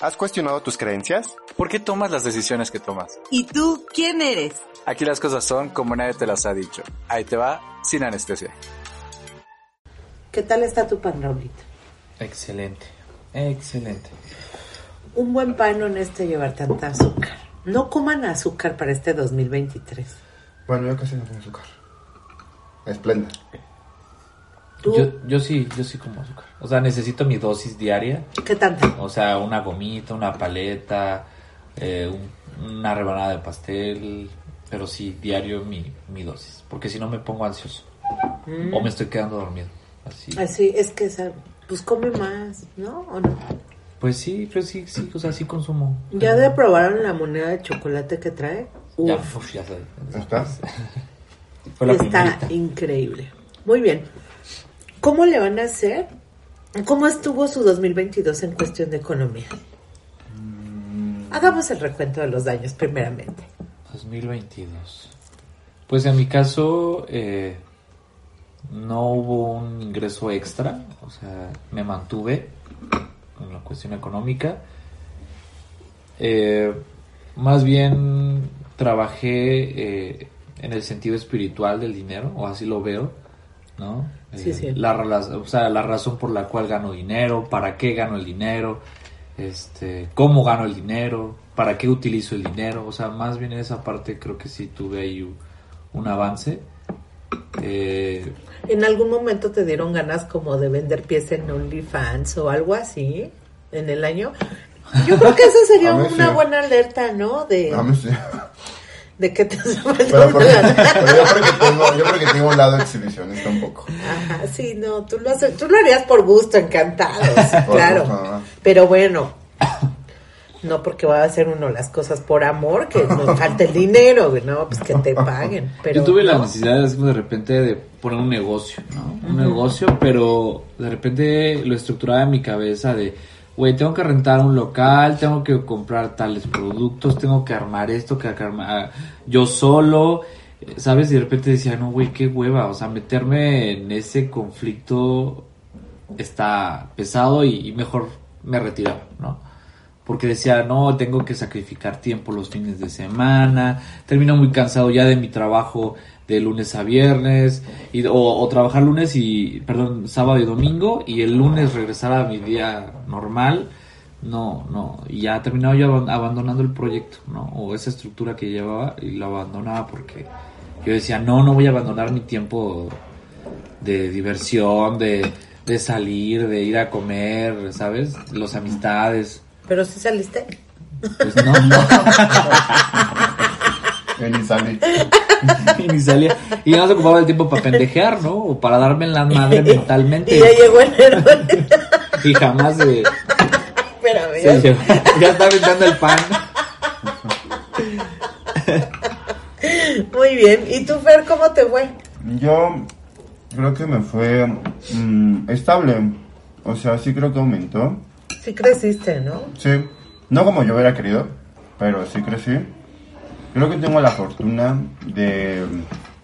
¿Has cuestionado tus creencias? ¿Por qué tomas las decisiones que tomas? ¿Y tú quién eres? Aquí las cosas son como nadie te las ha dicho. Ahí te va, sin anestesia. ¿Qué tal está tu pan, Raulito? Excelente, excelente. Un buen pan no necesita llevar tanta azúcar. No coman azúcar para este 2023. Bueno, yo casi no como azúcar. Esplenda. ¿Tú? Yo, yo sí, yo sí como azúcar. O sea, necesito mi dosis diaria. ¿Qué tanta? O sea, una gomita, una paleta, eh, un- una rebanada de pastel. Pero sí, diario mi, mi dosis. Porque si no me pongo ansioso. O me estoy quedando dormido. Así. Así, es que, pues come más, ¿no? ¿O no? Pues sí, pues sí, sí, o sea, sí consumo. ¿Ya de probaron la moneda de chocolate que trae? Ya, Uf, ya sé. ¿Está? Fue la está primerita. increíble. Muy bien. ¿Cómo le van a hacer? ¿Cómo estuvo su 2022 en cuestión de economía? Hagamos el recuento de los daños primeramente. 2022. Pues en mi caso eh, no hubo un ingreso extra, o sea, me mantuve en la cuestión económica. Eh, más bien trabajé eh, en el sentido espiritual del dinero, o así lo veo, ¿no? Sí, Eh, sí. La, o sea, la razón por la cual gano dinero, para qué gano el dinero, este, cómo gano el dinero, para qué utilizo el dinero, o sea, más bien en esa parte creo que sí tuve ahí un, un avance. Eh, ¿En algún momento te dieron ganas como de vender pies en OnlyFans o algo así en el año? Yo creo que esa sería una sí. buena alerta, ¿no? De, A mí sí. de que te hace Pero, porque- pero yo, creo que tengo, yo creo que tengo un lado exhibicionista un poco. Ajá, sí, no, tú lo, haces, tú lo harías por gusto, encantado, sí, claro. gusto. Pero bueno, no porque va a hacer uno las cosas por amor, que nos falta el dinero, no, pues que te paguen. Pero yo tuve la necesidad de repente de poner un negocio, ¿no? Un negocio, pero de repente lo estructuraba en mi cabeza de, güey, tengo que rentar un local, tengo que comprar tales productos, tengo que armar esto, que armar yo solo, ¿sabes? Y de repente decía, no, güey, qué hueva, o sea, meterme en ese conflicto está pesado y, y mejor me retiraba, ¿no? Porque decía, no, tengo que sacrificar tiempo los fines de semana, termino muy cansado ya de mi trabajo de lunes a viernes, y, o, o trabajar lunes y, perdón, sábado y domingo, y el lunes regresar a mi día normal, no, no, y ya terminaba yo aban- abandonando el proyecto, ¿no? O esa estructura que llevaba y lo abandonaba porque yo decía, no, no voy a abandonar mi tiempo de diversión, de, de salir, de ir a comer, ¿sabes? Los amistades. Pero si saliste. Pues no, no. Ni salí. y ni salía. Y nada más ocupaba el tiempo para pendejear, ¿no? O para darme en la madre mentalmente. Y ya llegó enero. Y jamás de, Espérame, se ya- llevó- ya está aventando el pan. Muy bien. ¿Y tú, Fer, cómo te fue? Yo creo que me fue mm, estable. O sea, sí creo que aumentó. Sí creciste, ¿no? Sí. No como yo hubiera querido, pero sí crecí. Creo que tengo la fortuna de,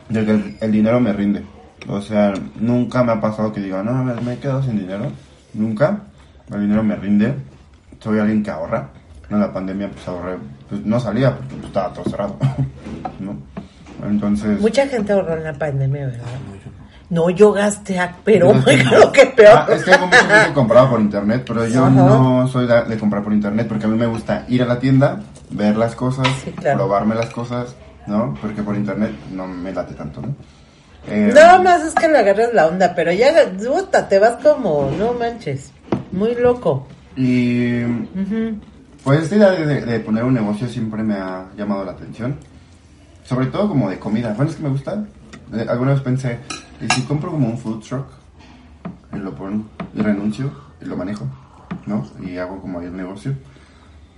de que el, el dinero me rinde. O sea, nunca me ha pasado que diga, no, me, me he quedado sin dinero. Nunca. El dinero me rinde. Soy alguien que ahorra. En la pandemia pues ahorré. Pues no salía porque pues, estaba todo cerrado. ¿no? Entonces... Mucha gente ahorró en la pandemia, ¿verdad? No, yo gasté, ah, pero Yo gasté creo que peor. Ah, es que hay mucha gente que compraba por internet, pero yo Ajá. no soy de comprar por internet porque a mí me gusta ir a la tienda, ver las cosas, Sí, claro. probarme las cosas, ¿no? Porque por internet no me late tanto, ¿no? Eh, Nada más es que le agarras la onda, pero ya, puta, te vas como, no manches, muy loco. Y pues esta idea de, de- de poner un negocio siempre me ha llamado la atención. Sobre todo como de comida. Bueno, es que me gusta. Eh, alguna vez pensé, ¿y si compro como un food truck? Y lo pongo, y renuncio, y lo manejo, ¿no? Y hago como ahí el negocio.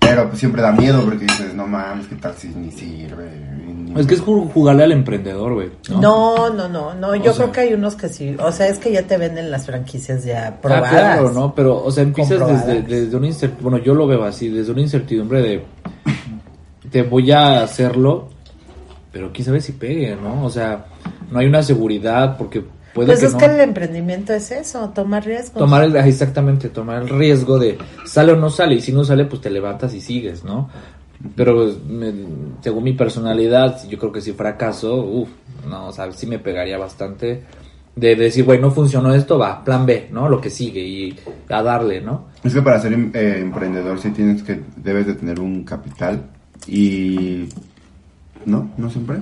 Pero pues siempre da miedo porque dices, no mames, ¿qué tal si ni sirve? Ni- Es que es ju- jugarle al emprendedor, güey. No, no, no, no, yo O sea- creo que hay unos que sí, o sea, es que ya te venden las franquicias ya Ah, probadas. claro, ¿no? Pero, o sea, empiezas desde, desde una incertidumbre, bueno, yo lo veo así, desde una incertidumbre de, te voy a hacerlo, pero quién sabe si pegue, ¿no? O sea, no hay una seguridad porque puede Pues que es no. que el emprendimiento es eso, tomar riesgos. Tomar el, exactamente, tomar el riesgo de sale o no sale, y si no sale, pues te levantas y sigues, ¿no? Pero pues, me- según mi personalidad, yo creo que si fracaso, uff, no, o sea, sí me pegaría bastante de decir, güey, no funcionó esto, va, plan B, ¿no? Lo que sigue y a darle, ¿no? Es que para ser em- eh, emprendedor sí tienes que, debes de tener un capital y... No, no siempre.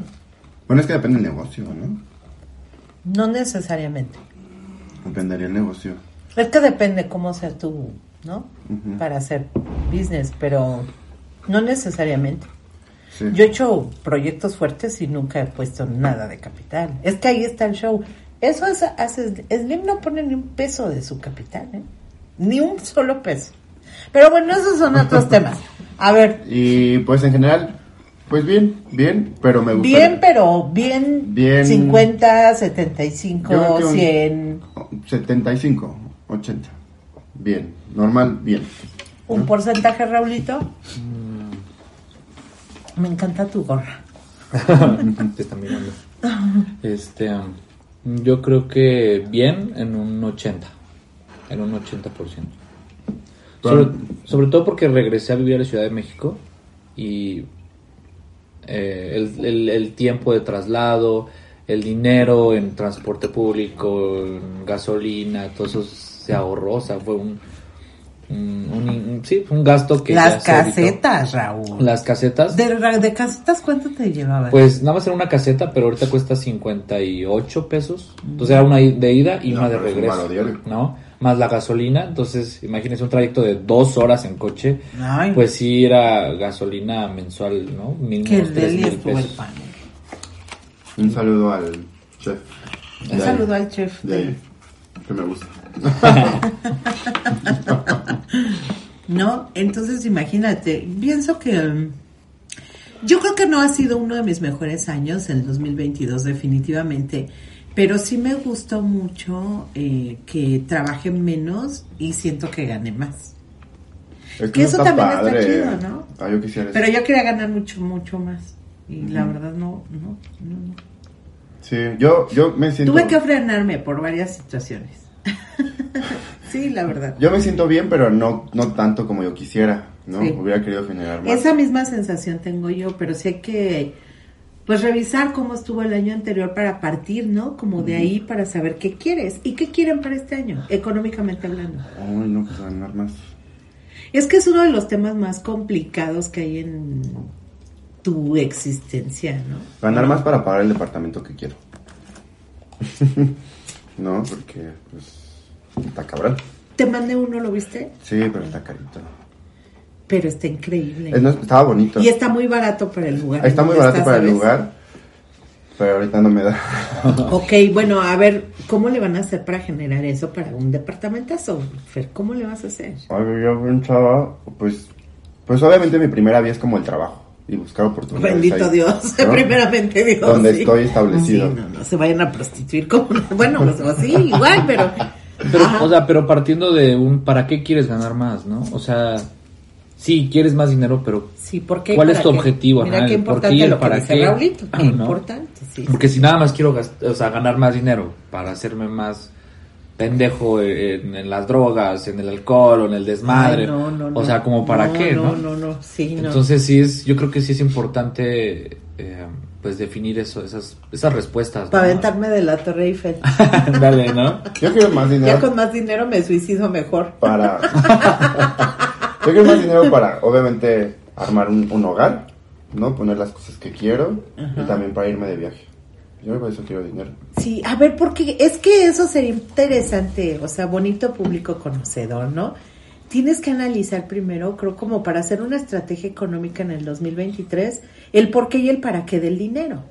Bueno, es que depende del negocio, ¿no? No necesariamente. Dependería el negocio. Es que depende cómo sea tú, ¿no? Para hacer business, pero no necesariamente. Sí. Yo he hecho proyectos fuertes y nunca he puesto nada de capital. Es que ahí está el show. Eso es, hace, Slim no pone ni un peso de su capital, ¿eh? Ni un solo peso. Pero bueno, esos son otros temas. A ver, Y pues en general, pues bien, bien, pero me gusta. bien, pero bien, Bien. 50, Yo creo 75, que un- 100, 75, 80. Bien, normal, bien. un porcentaje, Raulito. Me encanta tu gorra. Te están mirando. Este, um, yo creo que bien en un 80, en un 80%. Sobre, sobre todo porque regresé a vivir a la Ciudad de México y eh, el, el- el tiempo de traslado, el dinero en transporte público, en gasolina, todo eso se ahorró, o sea, fue un, un, un- un- sí, fue un gasto que Las casetas, Raúl. Las casetas. De, de casetas, ¿cuánto te llevaba? Pues nada más era una caseta, pero ahorita cuesta 58 pesos. Entonces era una de ida y No, una de regreso. ¿No? Más la gasolina. Entonces, imagínense un trayecto de dos horas en coche. Ay. Pues sí era gasolina mensual, ¿no? Mínimo tres mil pesos. pan. Un saludo al chef. Un saludo al chef. De ahí, que me gusta. ¿No? Entonces imagínate, pienso que um, yo creo que no ha sido uno de mis mejores años, el 2022 definitivamente, pero sí me gustó mucho eh, que trabajé menos y siento que gané más. Es Que no eso también está chido, ¿no? Ah, yo quisiera Pero yo quería ganar mucho, mucho más. Y la verdad no, no, no, no. Sí, yo, yo me siento... Tuve que frenarme por varias situaciones. sí, la verdad. Yo me siento bien, pero no, no tanto como yo quisiera, ¿no? Sí. Hubiera querido generar más. Esa misma sensación tengo yo, pero hay que pues revisar cómo estuvo el año anterior para partir, ¿no? Como de ahí para saber qué quieres y qué quieren para este año, económicamente hablando. Ay, no, pues ganar más. Es que es uno de los temas más complicados que hay en tu existencia, ¿no? Ganar más para pagar el departamento que quiero. no, porque, pues, está cabrón. Te mandé uno, ¿lo viste? Sí, pero está carito. Pero está increíble. Es- no, estaba bonito. Y está muy barato para el lugar. Está muy barato estás, para el lugar, pero ahorita no me da. Ok, bueno, a ver, ¿cómo le van a hacer para generar eso para un departamentazo? Fer, ¿cómo le vas a hacer? Ay, yo pensaba, pues, pues obviamente mi primera vía es como el trabajo y buscar oportunidades. Bendito ahí, Dios, ¿no? primeramente Dios. Donde sí. estoy establecido. Sí, no, no se vayan a prostituir como. Bueno, pues, o sí, igual, pero. Pero, Ajá. o sea, pero partiendo de un ¿para qué quieres ganar más, no? O sea, sí, quieres más dinero, pero sí, ¿por qué? ¿cuál es tu qué? objetivo? Mira Ajá, qué el por qué importante y el lo que para dice qué. Raulito, qué ¿no? importante, sí. Porque si nada más quiero gast- o sea, ganar más dinero para hacerme más pendejo en, en las drogas, en el alcohol o en el desmadre. Ay, no, no, o sea, como para No, qué, ¿no? No, no, no, sí, no. Entonces sí es, yo creo que sí es importante eh, pues definir eso, esas, esas respuestas. ¿no? para aventarme de la Torre Eiffel. Dale, ¿no? Yo quiero más ya dinero con más dinero me suicido mejor. para... yo quiero más dinero para, obviamente, armar un, un hogar, ¿no? Poner las cosas que quiero y también para irme de viaje. Yo por eso quiero dinero. Sí, a ver, porque es que eso sería interesante, o sea, bonito público conocedor, ¿no? Tienes que analizar primero, creo, como para hacer una estrategia económica en el 2023, el por qué y el para qué del dinero.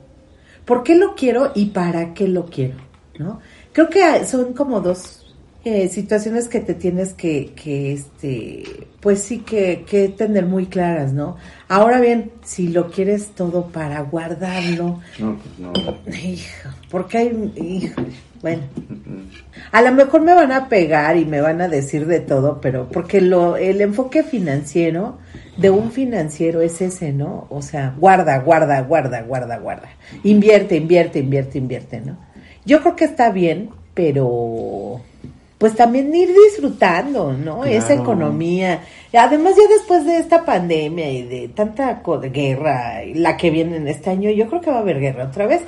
¿Por qué lo quiero y para qué lo quiero? ¿No? Creo que son como dos eh, situaciones que te tienes que, que este, pues sí que, que tener muy claras, ¿no? Ahora bien, si lo quieres todo para guardarlo, No, pues no. Hijo, porque hay, hijo, bueno, a lo mejor me van a pegar y me van a decir de todo, pero porque lo, el enfoque financiero de un financiero es ese, ¿no? O sea, guarda, guarda, guarda, guarda, guarda. Invierte, invierte, invierte, invierte, ¿no? yo creo que está bien, pero pues también ir disfrutando, ¿no? Esa Claro. economía. Además ya después de esta pandemia y de tanta co- guerra, y la que viene en este año, yo creo que va a haber guerra otra vez.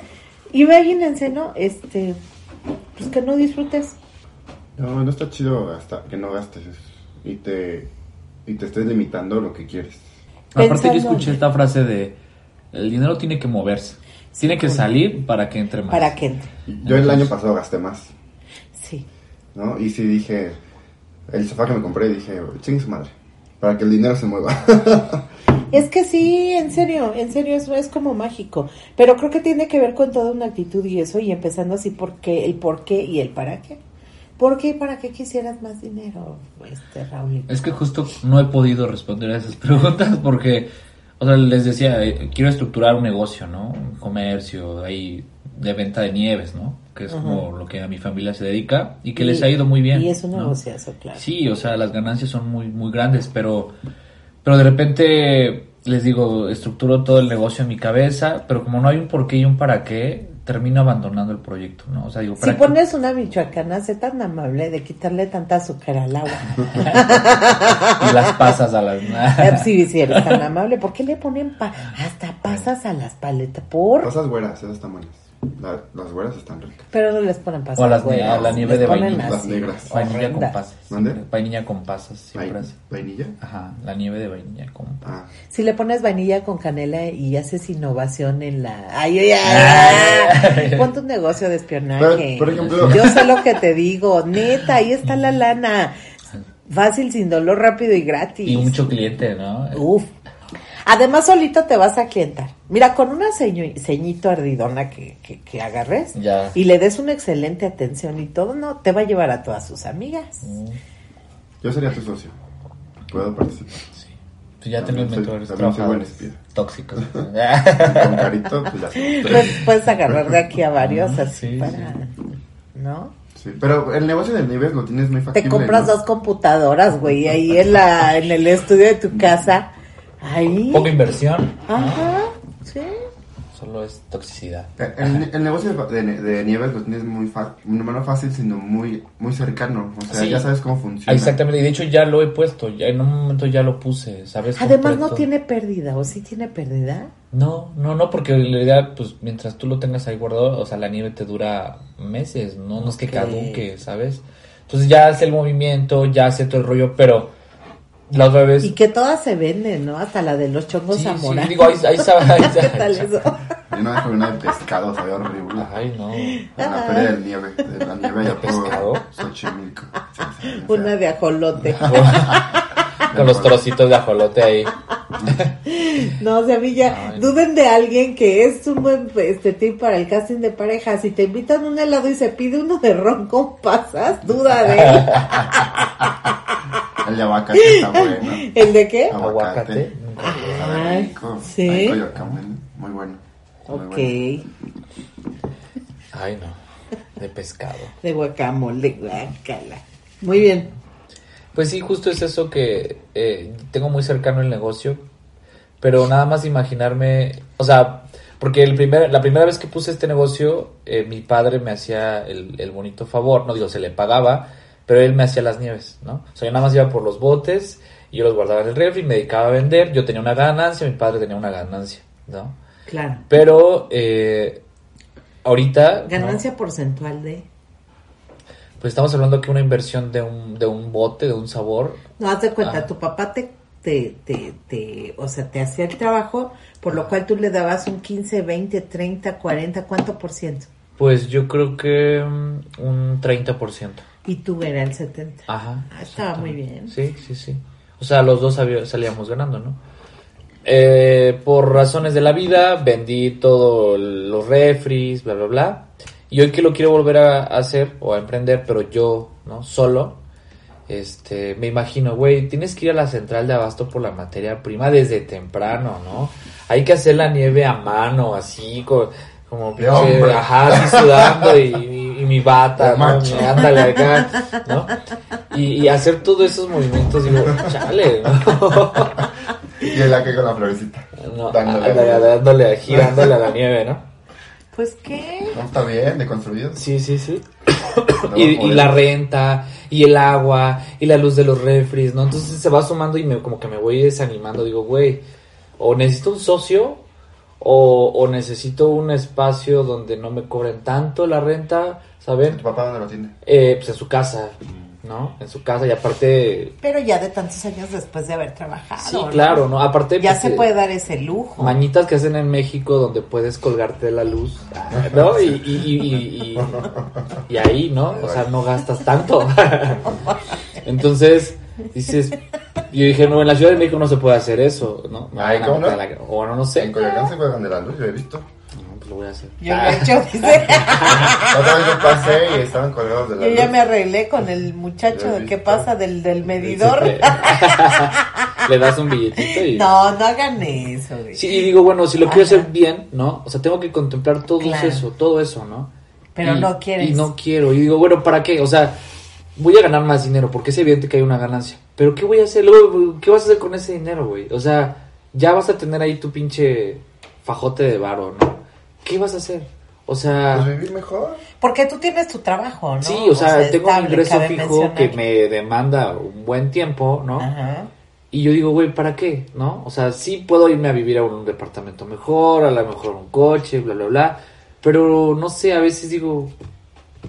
Imagínense, ¿no? Este, pues que no disfrutes. No, no está chido gastar, que no gastes y te, y te estés limitando lo que quieres. Aparte Pensando- escuché esta frase de el dinero tiene que moverse. Tiene que salir para que entre más. Para que entre. Yo el año pasado gasté más. ¿No? Y sí dije, el sofá que me compré, dije, chingue su madre, para que el dinero se mueva. Es que sí, en serio, en serio, eso es como mágico. Pero creo que tiene que ver con toda una actitud y eso, y empezando así porque el por qué y el para qué. ¿Por qué y para qué quisieras más dinero, este Raúl? Es que justo no he podido responder a esas preguntas porque, o sea, les decía, eh, quiero estructurar un negocio, ¿no? Un comercio ahí de venta de nieves, ¿no? Que es como lo que a mi familia se dedica y que les ha ido muy bien. Y es un ¿no? negociazo, claro. Sí, o sea, las ganancias son muy, muy grandes, pero, pero de repente les digo, estructuro todo el negocio en mi cabeza, pero como no hay un por qué y un para qué, termino abandonando el proyecto, ¿no? O sea, digo, Si pones una michoacana, sé tan amable de quitarle tanta azúcar al agua. Y las pasas a las... sí, sí, eres tan amable. ¿Por qué le ponen pa- hasta pasas a las paletas? ¿Por? Pasas güeras, esas están buenas. La- las güeras están ricas. Pero no les ponen pasas. O a las güey, a la nieve les de vainilla. Las negras. Vainilla con pasas. ¿Mande? Vainilla con pasas, siempre así. ¿Vainilla? Ajá, la nieve de vainilla con pasas. Ah, Si le pones vainilla con canela y haces innovación en la... ¡Ay, ay, Ay. ay! Ponte un negocio de espionaje. Pero, por ejemplo- Yo sé lo que te digo. Neta, ahí está la lana. Fácil, sin dolor, rápido y gratis. Y mucho cliente, ¿no? Uf. Además, solito te vas a clientar. Mira, con una ceño- ceñito ardidona que, que, que agarres Ya. y le des una excelente atención y todo, no, te va a llevar a todas sus amigas. yo sería tu socio. Puedo participar. Sí. Pues ya tengo También trabajadores tóxicos. Con carito, pues ya. Pues puedes agarrar de aquí a varios así Sí, para, ¿no? Sí, pero el negocio del Nieves lo tienes muy factible. Te compras ¿no? dos computadoras, güey, ahí en la, en el estudio de tu casa. Ahí. Poca inversión, Ajá, sí. solo es toxicidad. El, el negocio de, de- de Nieves lo tienes muy fácil, no fácil, sino muy, muy cercano. O sea, Sí. ya sabes cómo funciona. Exactamente, y de hecho ya lo he puesto, ya en un momento ya lo puse, ¿sabes? Además no tiene pérdida, ¿o sí tiene pérdida? No, no, no, porque en realidad, pues mientras tú lo tengas ahí guardado, o sea, la nieve te dura meses, no, no es que caduque, ¿sabes? Entonces ya hace el movimiento, ya hace todo el rollo, pero la otra vez... Y que todas se venden, ¿no? Hasta la de los chongos Sí, sí, zamoranos. digo, ahí, ahí sabe, ahí ¿Qué tal eso? Yo no dejo una de pescado, sabía horrible. Ay, no. En la feria del nieve, de la nieve ¿De ya pescado? Xochimilco. Sí, sí, sí, Una de ajolote. Con los trocitos de ajolote ahí. No, o sea, a mí ya, Ay. duden de alguien que es un buen este tip para el casting de pareja. Si te invitan un helado y se pide uno de ron con pasas, duda de él. El de aguacate está bueno. ¿El de qué? Aguacate. Ay, rico. sí. Ay, Coyoacán, muy bueno. Muy Ok, bueno. Ay, no. De pescado. de guacamole, guacala. Muy bien. Pues sí, justo es eso que eh, tengo muy cercano el negocio, pero nada más imaginarme, o sea, porque el primer, la primera vez que puse este negocio, eh, mi padre me hacía el, el bonito favor, no digo, se le pagaba, pero él me hacía las nieves, ¿no? O sea, yo nada más iba por los botes, y yo los guardaba en el refri, me dedicaba a vender, yo tenía una ganancia, mi padre tenía una ganancia, ¿no? Claro. Pero eh, ahorita... ¿no? Ganancia porcentual de... Pues estamos hablando que una inversión de un, de un bote, de un sabor, No, haz de cuenta, Ah. tu papá te, te, te, te, o sea, te hacía el trabajo, por lo cual tú le dabas un 15, 20, 30, 40, ¿cuánto por ciento? pues yo creo que mm, un 30%. Y tú era el 70. Ajá. Ah, estaba muy bien. Sí, sí, sí. O sea, los dos salíamos ganando, ¿no? Eh, por razones de la vida, vendí todos los refris, bla, bla, bla. Y hoy que lo quiero volver a hacer o a emprender, pero yo, ¿no? Solo, este, me imagino, güey, tienes que ir a la central de abasto por la materia prima desde temprano, ¿no? Hay que hacer la nieve a mano, así, co- como, hombre. ajá, así sudando y mi bata, ¿no? macho. Ándale acá, ¿no? Y, y hacer todos esos movimientos, digo, chale, ¿no? Y el que con la florecita. No, Dándole. dándole, girándole a la nieve, ¿no? Pues qué. No, está bien, deconstruido. Sí, sí, sí. Y, la renta, y el agua, y la luz de los refris, ¿no? Entonces se va sumando y me, como que me voy desanimando. Digo, güey, o necesito un socio, o, o necesito un espacio donde no me cobren tanto la renta, ¿saben? ¿Tu papá dónde lo tiene? Eh, pues en su casa, ¿no? En su casa, y aparte, Pero ya de tantos años después de haber trabajado. sí, ¿no? claro, ¿no? Aparte, Ya pues, se eh, puede dar ese lujo. Mañitas que hacen en México donde puedes colgarte de la luz, ¿no? Y, y, y, y, y- y ahí, ¿no? O sea, no gastas tanto. Entonces, dices, yo dije, no, en la Ciudad de México no se puede hacer eso, ¿no? Me Ay, ¿cómo no? la- O no, no sé. En Coyoacán se juegan de la luz, yo he visto. Lo voy a hacer. Yo lo he hecho, dice. Otra vez yo pasé y estaban colgados de la Yo luz. ya me arreglé con el muchacho de qué pasa del, del medidor. Le das un billetito y... No, no hagan eso, güey. Sí, y digo, bueno, si lo quiero hacer bien, ¿no? O sea, tengo que contemplar todo Claro. eso, todo eso, ¿no? Pero Y- no quieres. Y no quiero. Y digo, bueno, ¿para qué? O sea, voy a ganar más dinero porque es evidente que hay una ganancia. Pero ¿qué voy a hacer? Luego, ¿qué vas a hacer con ese dinero, güey? O sea, ya vas a tener ahí tu pinche fajote de varo, ¿no? ¿Qué vas a hacer? O sea, Pues vivir mejor. Porque tú tienes tu trabajo, ¿no? sí, o sea, tengo un ingreso fijo mencionar. que me demanda un buen tiempo, ¿no? Ajá. Y yo digo, güey, ¿para qué? ¿No? O sea, sí puedo irme a vivir a un departamento mejor, a lo mejor un coche, bla, bla, bla. Pero no sé, a veces digo,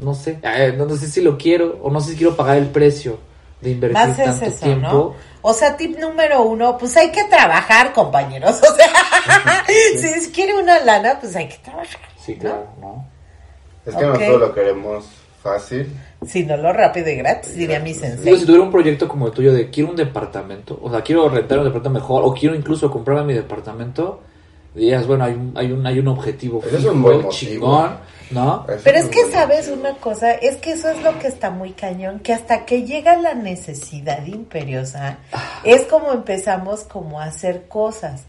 no sé, eh, no, sé si lo quiero o no sé si quiero pagar el precio de invertir Más es tanto eso, tiempo. ¿no? O sea, tip número uno, pues hay que trabajar, compañeros. O sea, si quiere una lana, pues hay que trabajar. Sí, claro, ¿no? Es que Ok. nosotros lo queremos fácil. Si no lo rápido y gratis, diría mi Digo, sensei. si tuviera un proyecto como el tuyo de quiero un departamento, o sea, quiero rentar un departamento mejor, o quiero incluso comprarme mi departamento, dirías, bueno, hay un, hay un, hay un objetivo Ese es fijo, un buen motivo. ¿No? Eso Pero es que sabes una cosa, es que eso es lo que está muy cañón, que hasta que llega la necesidad imperiosa, es como empezamos como a hacer cosas.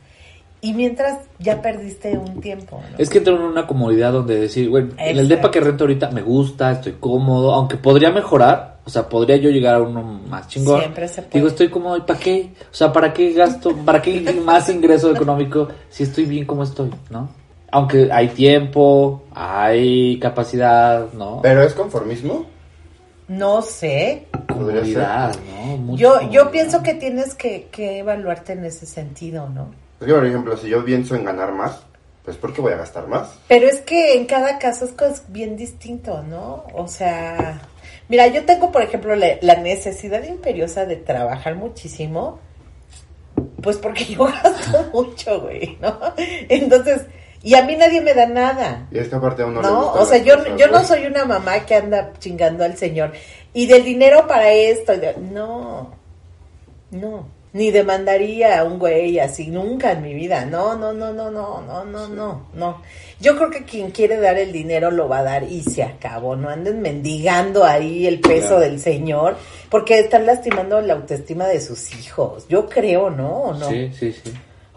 Y mientras ya perdiste un tiempo, ¿no? Es que entro en una comodidad donde decir, bueno, en el depa que rento ahorita me gusta, estoy cómodo, aunque podría mejorar, o sea, podría yo llegar a uno más chingón. Siempre se puede. Digo, estoy cómodo, ¿y para qué? O sea, ¿para qué gasto, para qué más ingreso económico si estoy bien como estoy, no? Aunque hay tiempo, hay capacidad, ¿no? Pero es conformismo. No sé. Podría ser. Comodidad, ¿no? Mucha Yo, yo pienso que tienes que, que evaluarte en ese sentido, ¿no? Es que, por ejemplo, si yo pienso en ganar más, pues ¿por qué voy a gastar más? Pero es que en cada caso es bien distinto, ¿no? O sea, mira, yo tengo, por ejemplo, la, la necesidad imperiosa de trabajar muchísimo, pues porque yo gasto mucho, güey, ¿no? Entonces, y a mí nadie me da nada. Y esta parte a uno ¿no? le gusta O sea, yo, cosas, yo no soy una mamá que anda chingando al señor. Y del dinero para esto. No. No. Ni demandaría a un güey así nunca en mi vida. No, no, no, no, no, no, no, no, no. Yo creo que quien quiere dar el dinero lo va a dar y se acabó. No anden mendigando ahí el peso del señor porque están lastimando la autoestima de sus hijos. Yo creo, ¿no? ¿O no? Sí, sí, sí.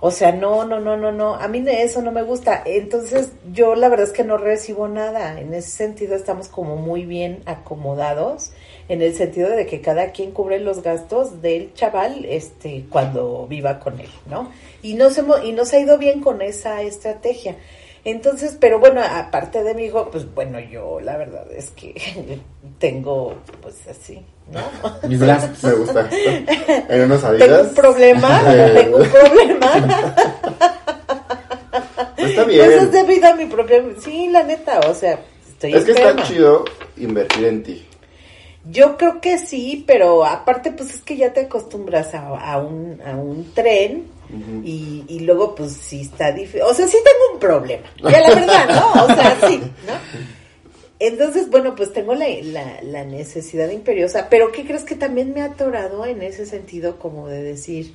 O sea, no, no, no, no, no. A mí eso no me gusta. Entonces, yo la verdad es que no recibo nada. En ese sentido, estamos como muy bien acomodados. En el sentido de que cada quien cubre los gastos del chaval, este, cuando viva con él, ¿no? Y nos hemos, y nos ha ido bien con esa estrategia. Entonces, pero bueno, aparte de mi hijo, pues bueno, yo la verdad es que tengo, pues así, ¿no? Mis gastos. Me gusta esto. En unos Tengo adidas. un problema, tengo un problema. Está bien. Eso es debido a mi propia... Sí, la neta, o sea, estoy Es que enferma. está chido invertir en ti. Yo creo que sí, pero aparte pues es que ya te acostumbras a, a un, a un tren y, y luego pues sí está difícil. O sea, sí tengo un problema, ya la verdad, ¿no? O sea, sí, ¿no? Entonces, bueno, pues tengo la, la, la necesidad imperiosa, pero ¿qué crees que también me ha atorado en ese sentido como de decir,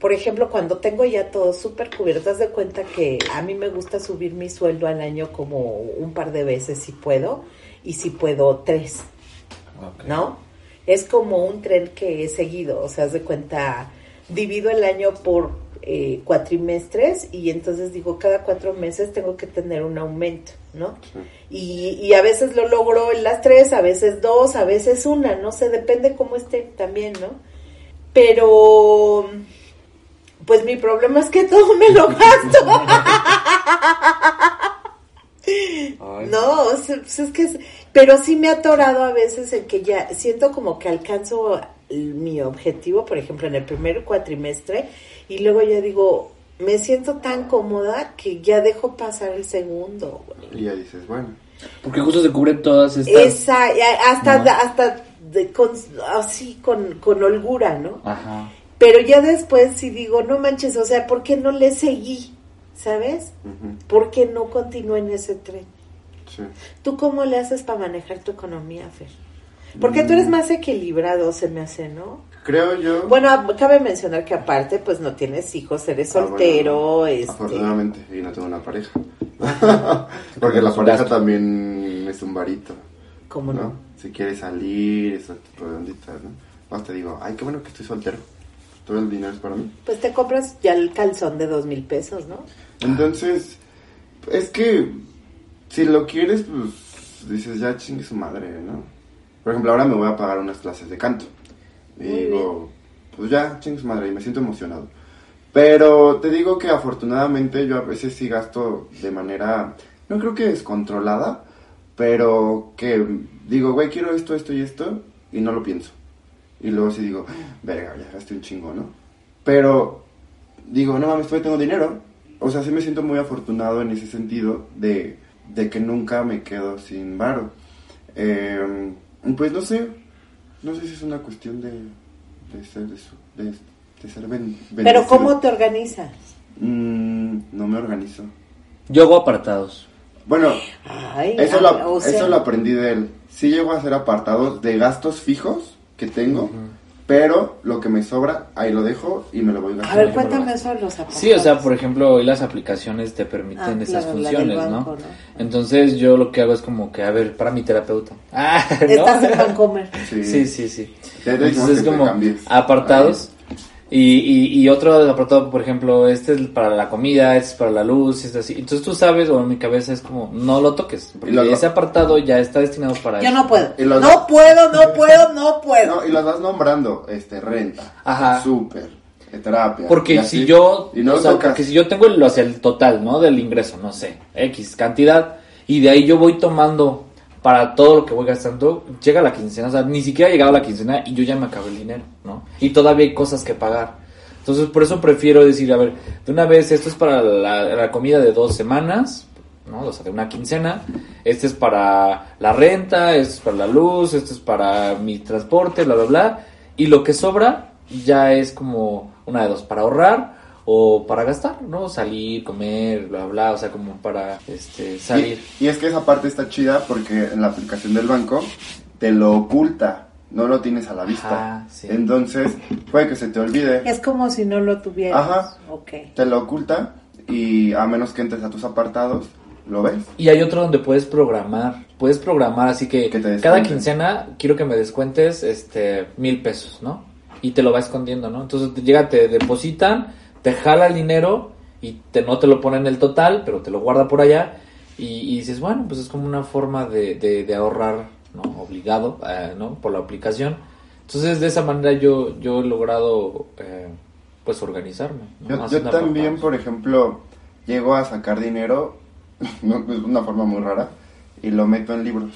por ejemplo, cuando tengo ya todo súper cubierto, haz de cuenta que a mí me gusta subir mi sueldo al año como un par de veces si puedo, y si puedo tres. ¿No? Es como un tren que he seguido, o sea, haz de cuenta, divido el año por eh, cuatrimestres y entonces digo, cada cuatro meses tengo que tener un aumento, ¿no? Y, y a veces lo logro en las tres, a veces dos, a veces una, no sé, depende cómo esté también, ¿no? Pero, pues mi problema es que todo me lo gasto. No, o sea, pues es que es, pero sí me ha atorado a veces en que ya siento como que alcanzo mi objetivo, por ejemplo, en el primer cuatrimestre, y luego ya digo, me siento tan cómoda que ya dejo pasar el segundo. güey. Y ya dices, bueno. Porque justo se cubren todas estas... Esa, hasta, No. hasta de- con, así con, con holgura, ¿no? Ajá. Pero ya después sí digo, no manches, o sea, ¿por qué no le seguí? ¿Sabes? Ujú, ¿Por qué no continúo en ese tren? Sí. ¿Tú cómo le haces para manejar tu economía, Fer? Porque tú eres más equilibrado, se me hace, ¿no? Creo yo. Bueno, a- cabe mencionar que aparte, pues no tienes hijos, eres Ah, bueno, soltero, este... Afortunadamente, y no tengo una pareja. Porque la pareja gasto. también es un varito. ¿Cómo ¿no? no? Si quieres salir, esas redonditas, ¿no? Más te digo, ay, qué bueno que estoy soltero. Todo el dinero es para mí. Pues te compras ya el calzón de dos mil pesos, ¿no? Entonces, es que si lo quieres, pues dices, ya chingue su madre, ¿no? Por ejemplo, ahora me voy a pagar unas clases de canto. Y digo, pues ya, chingue su madre, y me siento emocionado. Pero te digo que afortunadamente yo a veces sí gasto de manera, no creo que descontrolada, pero que digo, güey, quiero esto, esto y esto, y no lo pienso. Y luego sí digo, verga, ya gasté un chingo, ¿no? Pero digo, no mames, todavía tengo dinero. O sea, sí me siento muy afortunado en ese sentido de, de que nunca me quedo sin varo. Eh, pues no sé, no sé si es una cuestión de, de ser, de, su- de- de ser ben- Pero. ¿cómo te organizas? Mm, no me organizo. Yo hago apartados. Bueno, Ay, eso, ah, lo, o sea, eso lo aprendí de él. Sí llego a hacer apartados de gastos fijos que tengo, pero lo que me sobra, ahí lo dejo y me lo voy A gastando. ver, cuéntame eso de los zapatos. Sí, o sea, por ejemplo, hoy las aplicaciones te permiten Ah, esas claro, funciones, banco, ¿no? ¿no? Entonces yo lo que hago es como que, a ver, para mi terapeuta. Ah, ¿no? Estás en Vancomer. Sí. Sí, sí, sí. Entonces es como apartados. Y, y, y otro apartado, por ejemplo, este es para la comida, este es para la luz, este así. Entonces tú sabes, o en mi cabeza es como, no lo toques, porque ese apartado ya está destinado para Yo eso. no puedo. No puedo, no puedo, no puedo. No, y las vas nombrando, este, renta, Ajá. súper, eh, terapia. y Porque así, si yo, y no o lo sea, tocas. porque si yo tengo el, o sea, el total, ¿no? Del ingreso, no sé, X cantidad, y de ahí yo voy tomando para todo lo que voy gastando, llega la quincena, o sea, ni siquiera ha llegado la quincena y yo ya me acabé el dinero, ¿no? Y todavía hay cosas que pagar. Entonces, por eso prefiero decir, a ver, de una vez, esto es para la, comida de dos semanas, ¿no? O sea, de una quincena, este es para la renta, este es para la luz, este es para mi transporte, bla, bla, bla, y lo que sobra ya es como una de dos, para ahorrar o para gastar, ¿no? Salir, comer, bla, bla, o sea, como para este, salir. Y, y es que esa parte está chida porque en la aplicación del banco te lo oculta, no lo tienes a la vista. Ajá, sí. Entonces, puede que se te olvide, Es como si no lo tuvieras. Ajá. Ok. te lo oculta y a menos que entres a tus apartados, lo ves. Y hay otro donde puedes programar, puedes programar así que, Que cada quincena quiero que me descuentes este mil pesos, ¿no? Y te lo va escondiendo, ¿no? Entonces llega, te depositan, te jala el dinero y te, no te lo pone en el total, pero te lo guarda por allá y, y dices, bueno, pues es como una forma de, de, de ahorrar, ¿no? Obligado, eh, ¿no? Por la aplicación. Entonces de esa manera yo, yo he logrado, eh, pues organizarme. ¿no? Yo, también, por ejemplo, llego a sacar dinero, no, es una forma muy rara, y lo meto en libros.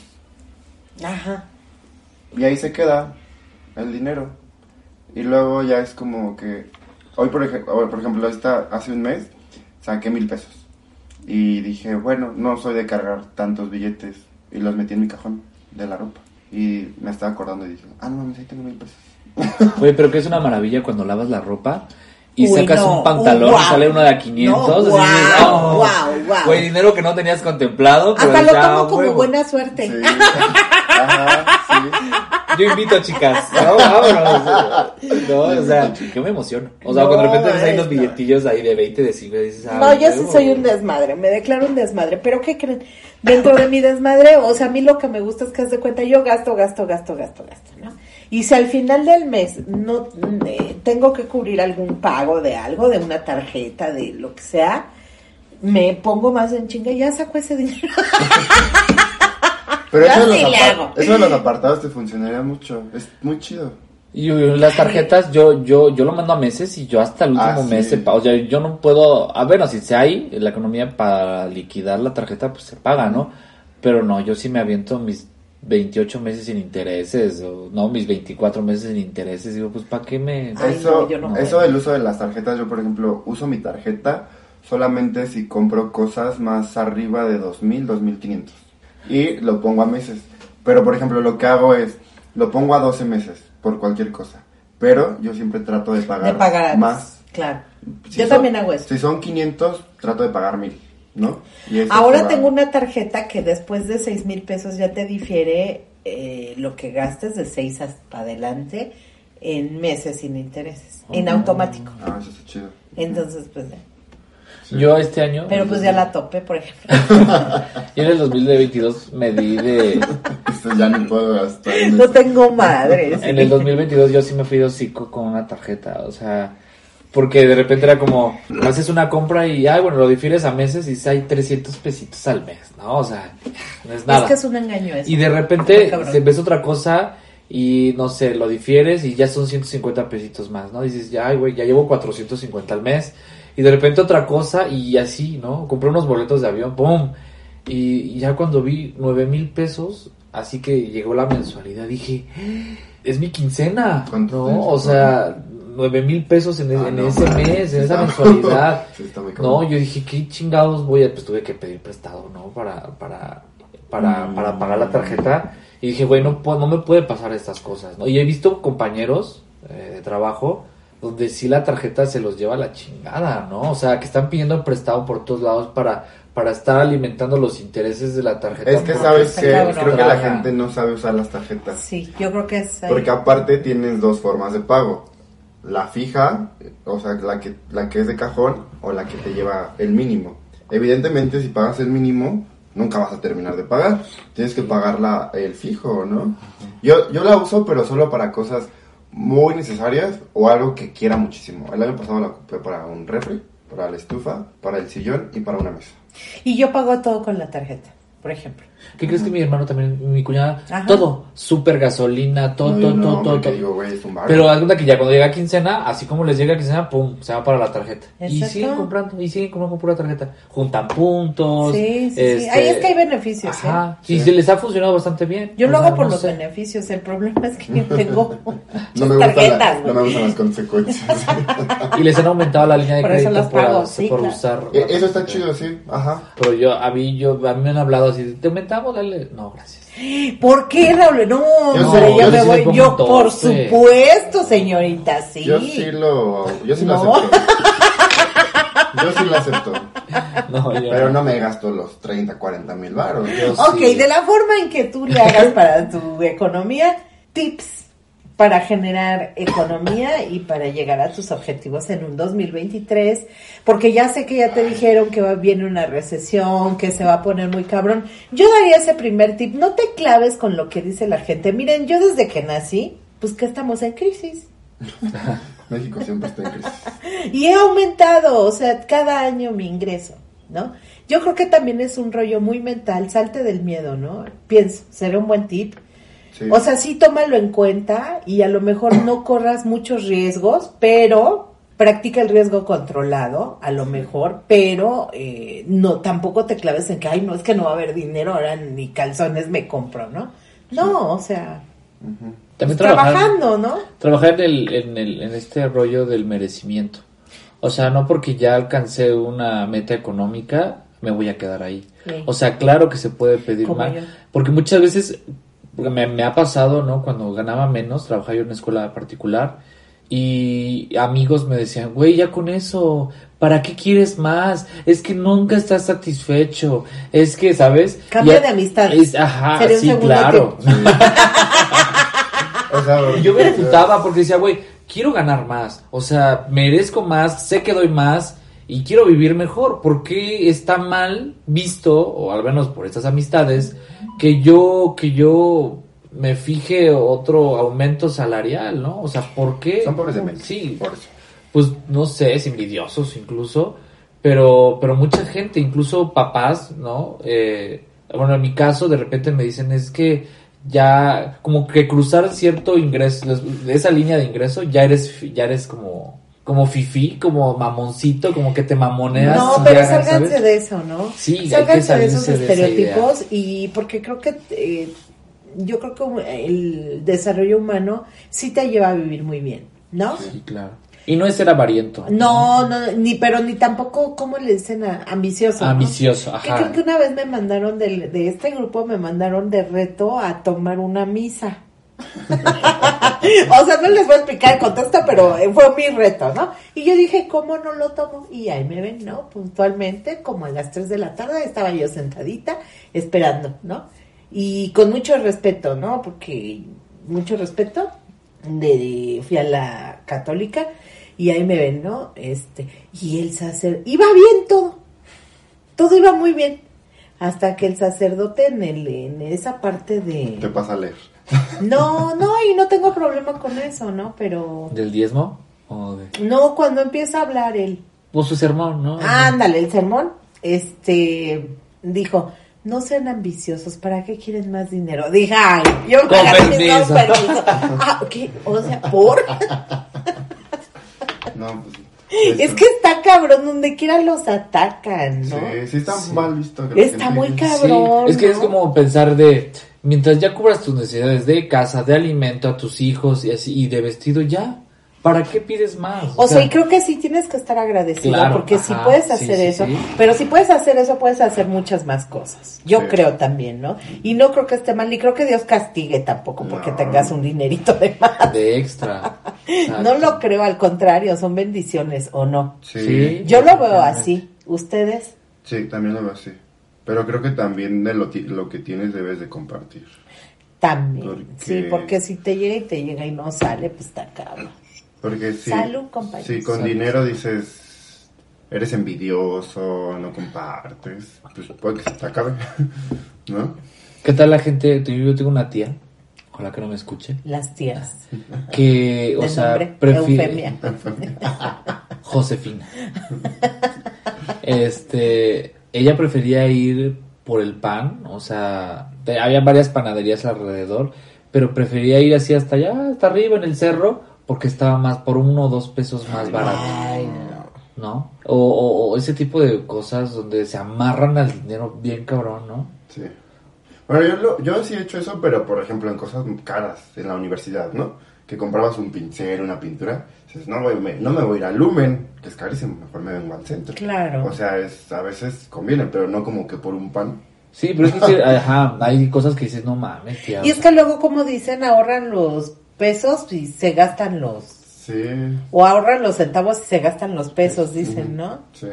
Ajá. Y ahí se queda el dinero. Y luego ya es como que, hoy por, ej- hoy, por ejemplo, esta, hace un mes saqué mil pesos. Y dije, bueno, no soy de cargar tantos billetes. Y los metí en mi cajón de la ropa. Y me estaba acordando y dije, ah, no mames, ahí tengo mil pesos. Oye, pero que es una maravilla cuando lavas la ropa y Uy, sacas no. un pantalón Uh, y guau. sale uno de a 500. No, así guau, dices, "Oh". guau, guau. Güey, dinero que no tenías contemplado. pero Hasta lo ya, tomo como huevo. buena suerte. Sí. Ajá. Yo invito, chicas. No, vámonos. No, o sea, que me emociono. O sea, No, cuando de repente ves ahí los billetillos ahí de 20, de 5, dices, "Ay, No, yo sí huevo". soy un desmadre, me declaro un desmadre, pero ¿qué creen? Dentro de mi desmadre, o sea, a mí lo que me gusta es que haz de cuenta, yo gasto, gasto, gasto, gasto, gasto, ¿no? Y si al final del mes no eh, tengo que cubrir algún pago de algo, de una tarjeta, de lo que sea, me pongo más en chinga y ya saco ese dinero. Pero Yo eso de, los eso de apartados te funcionaría mucho. Es muy chido. Y las tarjetas, yo, yo, yo lo mando a meses y yo hasta el último Ah, sí. mes, se o sea, yo no puedo, a ver, no, si se hay la economía para liquidar la tarjeta, pues se paga, ¿no? Pero no, yo sí me aviento mis 28 meses sin intereses, o no, mis 24 meses sin intereses. Digo, pues, ¿para qué me...? Ay, eso, no, yo no eso del uso de las tarjetas, yo por ejemplo uso mi tarjeta solamente si compro cosas más arriba de 2000, 2500 y lo pongo a meses. Pero por ejemplo lo que hago es, lo pongo a 12 meses por cualquier cosa, pero yo siempre trato de pagar, De pagar antes. más. Claro. Si Yo son- también hago eso. Si son 500, trato de pagar 1000, ¿no? Y Ahora va- tengo una tarjeta que después de seis mil pesos ya te difiere eh, lo que gastes de seis hasta adelante en meses sin intereses, en automático. Ah, eso está chido. Entonces, pues, ya. Yo este año... pero pues ya la topé, por ejemplo. Yo en el 2022 me di de... Esto ya no puedo gastar. en No eso. tengo madre. sí. En el 2022 yo sí me fui de hocico con una tarjeta, o sea, porque de repente era como, haces una compra y, ay, bueno, lo difieres a meses y hay 300 pesitos al mes, ¿no? O sea, no es nada. Es que es un engaño eso. Y de repente se ves otra cosa y, no sé, lo difieres y ya son 150 pesitos más, ¿no? Dices, ya, ay, güey, ya llevo 450 al mes. Y de repente otra cosa y así, ¿no? Compré unos boletos de avión, ¡pum! Y, y ya cuando vi 9 mil pesos, así que llegó la mensualidad, dije, es mi quincena, ¿Cuánto ¿no? O sea, 9 mil pesos en, Ah, en no, ese man. mes, en esa mensualidad. No, yo dije, ¿qué chingados voy a...? Pues tuve que pedir prestado, ¿no? Para, para, para, para pagar la tarjeta. Y dije, güey, no, no me puede pasar estas cosas, ¿no? Y he visto compañeros eh, de trabajo donde sí la tarjeta se los lleva a la chingada, ¿no? O sea, que están pidiendo prestado por todos lados para, para estar alimentando los intereses de la tarjeta. Es que sabes que creo que la gente no sabe usar las tarjetas. Sí, yo creo que es ahí. Porque aparte tienes dos formas de pago. La fija, o sea, la que, la que es de cajón o la que te lleva el mínimo. Evidentemente, si pagas el mínimo, nunca vas a terminar de pagar. Tienes que pagar la, el fijo, ¿no? Yo, yo la uso, pero solo para cosas muy necesarias o algo que quiera muchísimo. El año pasado la ocupé para un refri, para la estufa, para el sillón y para una mesa. Y yo pago todo con la tarjeta, por ejemplo. ¿Qué crees que mi hermano también, mi cuñada, Ajá. todo, súper gasolina, todo, No, todo, no, todo, todo, digo, güey, es un. Pero haz cuenta que ya cuando llega quincena, así como les llega quincena, pum, se va para la tarjeta. Y siguen comprando, y siguen comprando con pura tarjeta. Juntan puntos. Sí, sí, sí. este, Ahí es que hay beneficios, ¿eh? Ajá. Y Sí. se les ha funcionado bastante bien. Yo lo hago por no los sé. beneficios. El problema es que yo tengo no, me gustan tarjetas, la- no me gustan las consecuencias. Y les han aumentado la línea de Por crédito por, pago, sí, por claro. usar. Eh, la Eso está chido, sí. Ajá. Pero yo, a mí, yo, a mí me han hablado así, ¿te aumentamos? Dale. No, gracias. ¿Por qué, Raúl? No, Yo hombre, sí, ya yo me sí voy. Yo, un por tope. supuesto, señorita, sí. Yo sí lo, yo sí No. lo acepto. Yo sí lo acepto. No, yo Pero no me gasto los 30, 40 mil baros. Yo Ok, sí. de la forma en que tú le hagas para tu economía, tips para generar economía y para llegar a tus objetivos en un 2023, porque ya sé que ya te dijeron que va, viene una recesión, que se va a poner muy cabrón. Yo daría ese primer tip, no te claves con lo que dice la gente. Miren, yo desde que nací, pues que estamos en crisis. México siempre está en crisis. Y he aumentado, o sea, cada año mi ingreso, ¿no? Yo creo que también es un rollo muy mental, salte del miedo, ¿no? Pienso, será un buen tip. Sí. O sea, sí tómalo en cuenta y a lo mejor no corras muchos riesgos, pero practica el riesgo controlado, a lo mejor, pero eh, no, tampoco te claves en que, ay, no, es que no va a haber dinero, ahora ni calzones me compro, ¿no? No, o sea, También pues, trabajar- trabajando, ¿no? trabajar en, el, en, el, en este rollo del merecimiento. O sea, no porque ya alcancé una meta económica, me voy a quedar ahí. Sí. O sea, claro que se puede pedir Como más. yo. Porque muchas veces, porque me, me ha pasado, ¿no? Cuando ganaba menos, trabajaba yo en una escuela particular y amigos me decían, güey, ya con eso, ¿para qué quieres más? Es que nunca estás satisfecho. Es que, ¿sabes? Cambia Ya- de amistades. es- ajá, Sería un sí, claro. tip. O sea, Y yo me refutaba porque decía, güey, quiero ganar más. O sea, merezco más, sé que doy más y quiero vivir mejor. ¿Por qué está mal visto, o al menos por estas amistades, que yo, que yo me fije otro aumento salarial, ¿no? O sea, ¿por qué? Son pobres de mente. Sí, Por eso. pues no sé, es envidiosos incluso, pero, pero mucha gente, incluso papás, ¿no? Eh, bueno, en mi caso de repente me dicen es que ya como que cruzar cierto ingreso, esa línea de ingreso ya eres, ya eres como, como fifí, como mamoncito, como que te mamoneas. No, pero sálganse ¿sabes? de eso, ¿no? Sí, hay que sálganse de esos de estereotipos y porque creo que eh, yo creo que el desarrollo humano sí te lleva a vivir muy bien, ¿no? Sí, claro. Y no es ser avariento. No, no, ni pero ni tampoco, ¿cómo le dicen? a- ambicioso. ¿no? Ambicioso, Que ajá. creo que una vez me mandaron del- de este grupo, me mandaron de reto a tomar una misa. o sea, no les voy a explicar el contexto, pero eh, fue mi reto, ¿no? Y yo dije, ¿cómo no lo tomo? Y ahí me ven, ¿no? Puntualmente, como a las 3 de la tarde, estaba yo sentadita esperando, ¿no? Y con mucho respeto, ¿no? Porque mucho respeto, de, fui a la católica y ahí me ven, ¿no? Este, y el sacerdote, iba bien todo, todo iba muy bien, hasta que el sacerdote en, el, en esa parte Te de... pasa a leer. No, no, y no tengo problema con eso, ¿no? Pero... ¿Del diezmo? ¿O de.? No, cuando empieza a hablar él, Pues su sermón, ¿no? ándale, el sermón, este, dijo... No sean ambiciosos, ¿para qué quieren más dinero? Dije, ay, yo me Con agarré, no, permiso. permiso. Ah, ¿qué? O sea, ¿por? No, pues. Es que está cabrón, donde quiera los atacan, ¿no? Sí, sí está mal visto. que Está muy Sí, cabrón. es que es como pensar de, mientras ya cubras tus necesidades de casa, de alimento a tus hijos y así, y de vestido, ya, ¿para qué pides más? O sea, y creo que sí tienes que estar agradecido, Claro, porque si puedes sí, hacer sí, eso, sí. pero si puedes hacer eso, puedes hacer muchas más cosas. Yo Sí. creo también, ¿no? Y no creo que esté mal, ni creo que Dios castigue tampoco porque No. tengas un dinerito de más. de extra. No lo creo, al contrario, son bendiciones o no. Sí, Sí. Yo lo veo así. ¿Ustedes? sí, también lo veo así. Pero creo que también de lo, ti- lo que tienes debes de compartir. También. Porque- Sí, porque si te llega y te llega y no sale, pues está cabrón. Porque si, Salud, si con Salud. dinero dices, eres envidioso, no compartes, pues puede que se te acabe, ¿no? ¿Qué tal la gente? Yo tengo una tía, ojalá que no me escuche, Las tías. que, o sea, nombre, prefiere... Eufemia. Josefina. Este, ella prefería ir por el pan, o sea, te- había varias panaderías alrededor, pero prefería ir así hasta allá, hasta arriba en el cerro, porque estaba más por uno o dos pesos más barato. Ay, no. ¿No? O, o- o ese tipo de cosas donde se amarran al dinero bien cabrón, ¿no? Sí. Bueno, yo, lo- yo sí he hecho eso, pero por ejemplo en cosas caras en la universidad, ¿no? Que comprabas un pincel, una pintura, dices, no, voy- me, no me voy a ir a Lumen, que es carísimo, mejor me vengo al centro. Claro. O sea, es, a veces conviene, pero no como que por un pan. Sí, pero es que, sí, ajá, hay cosas que dices, no mames, tía. Y es que luego, como dicen, ahorran los pesos y se gastan los... Sí, O ahorran los centavos y se gastan los pesos, dicen, ¿no? sí.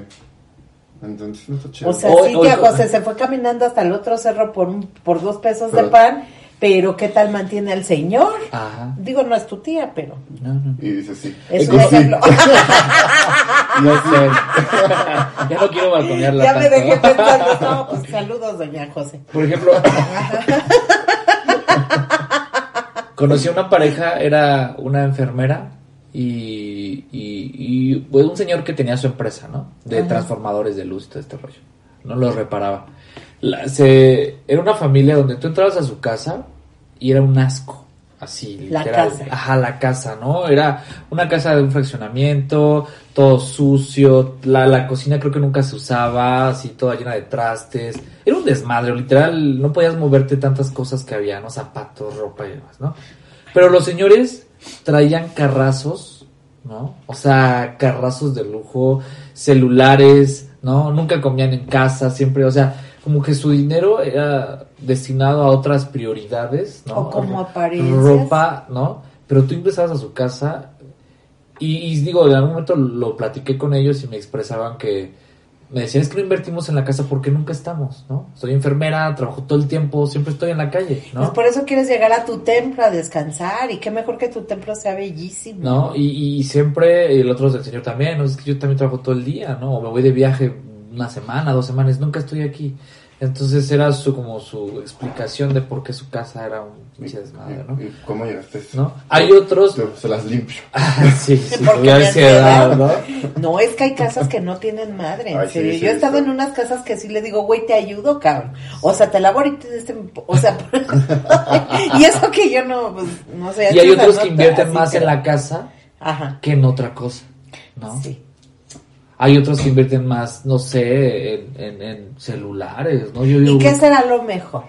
Entonces no está chido. O sea, sí, tía José se fue caminando hasta el otro cerro por, un- por dos pesos de pan, pero ¿qué tal mantiene al señor? Ajá. Digo, no es tu tía, pero No, no. y dices sí. es un ejemplo. No sé. ya no quiero balconearla ya me dejé pensando, no, pues saludos, doña José. Por ejemplo, conocí a una pareja, era una enfermera y, y, y, pues, un señor que tenía su empresa, ¿no? De transformadores de luz, todo este rollo. No los reparaba. La- se, era una familia donde tú entrabas a su casa y era un asco. Así, La literal. casa. Ajá, la casa, ¿no? Era una casa de un fraccionamiento, todo sucio, la, la cocina creo que nunca se usaba, así toda llena de trastes. Era un desmadre, literal, no podías moverte tantas cosas que había, ¿no? Zapatos, ropa y demás, ¿no? Pero los señores traían carrazos, ¿no? O sea, carrazos de lujo, celulares, ¿no? Nunca comían en casa, siempre, o sea, como que su dinero era destinado a otras prioridades, ¿no? O como apariencias. Ropa, ¿no? Pero tú ingresabas a su casa y, y digo, en algún momento lo platiqué con ellos y me expresaban que me decían, es que no invertimos en la casa porque nunca estamos, ¿no? Soy enfermera, trabajo todo el tiempo, siempre estoy en la calle, ¿no? Pues por eso quieres llegar a tu templo a descansar y qué mejor que tu templo sea bellísimo. ¿no? Y, y siempre, el otro es el señor también, ¿no? Es que yo también trabajo todo el día, ¿no? O me voy de viaje una semana, dos semanas, nunca estoy aquí. Entonces era su como su explicación de por qué su casa era un pinche desmadre, ¿no? ¿Y cómo llegaste? ¿No? Hay otros... Yo se las limpio. Ah, sí, sí, Porque ansiedad. ¿no? No, es que hay casas que no tienen madre, en Ay, sí, serio. sí, Yo he estado sí. en unas casas que sí le digo, güey, te ayudo, cabrón. O sea, te lavo ahorita este, o sea, y eso que yo no, pues, no sé. Y hay otros que invierten más que- en la casa Ajá. que en otra cosa. ¿no? Sí. Hay otros que invierten más, no sé, en, en- en celulares, ¿no? Yo, digo, ¿Y qué será lo mejor?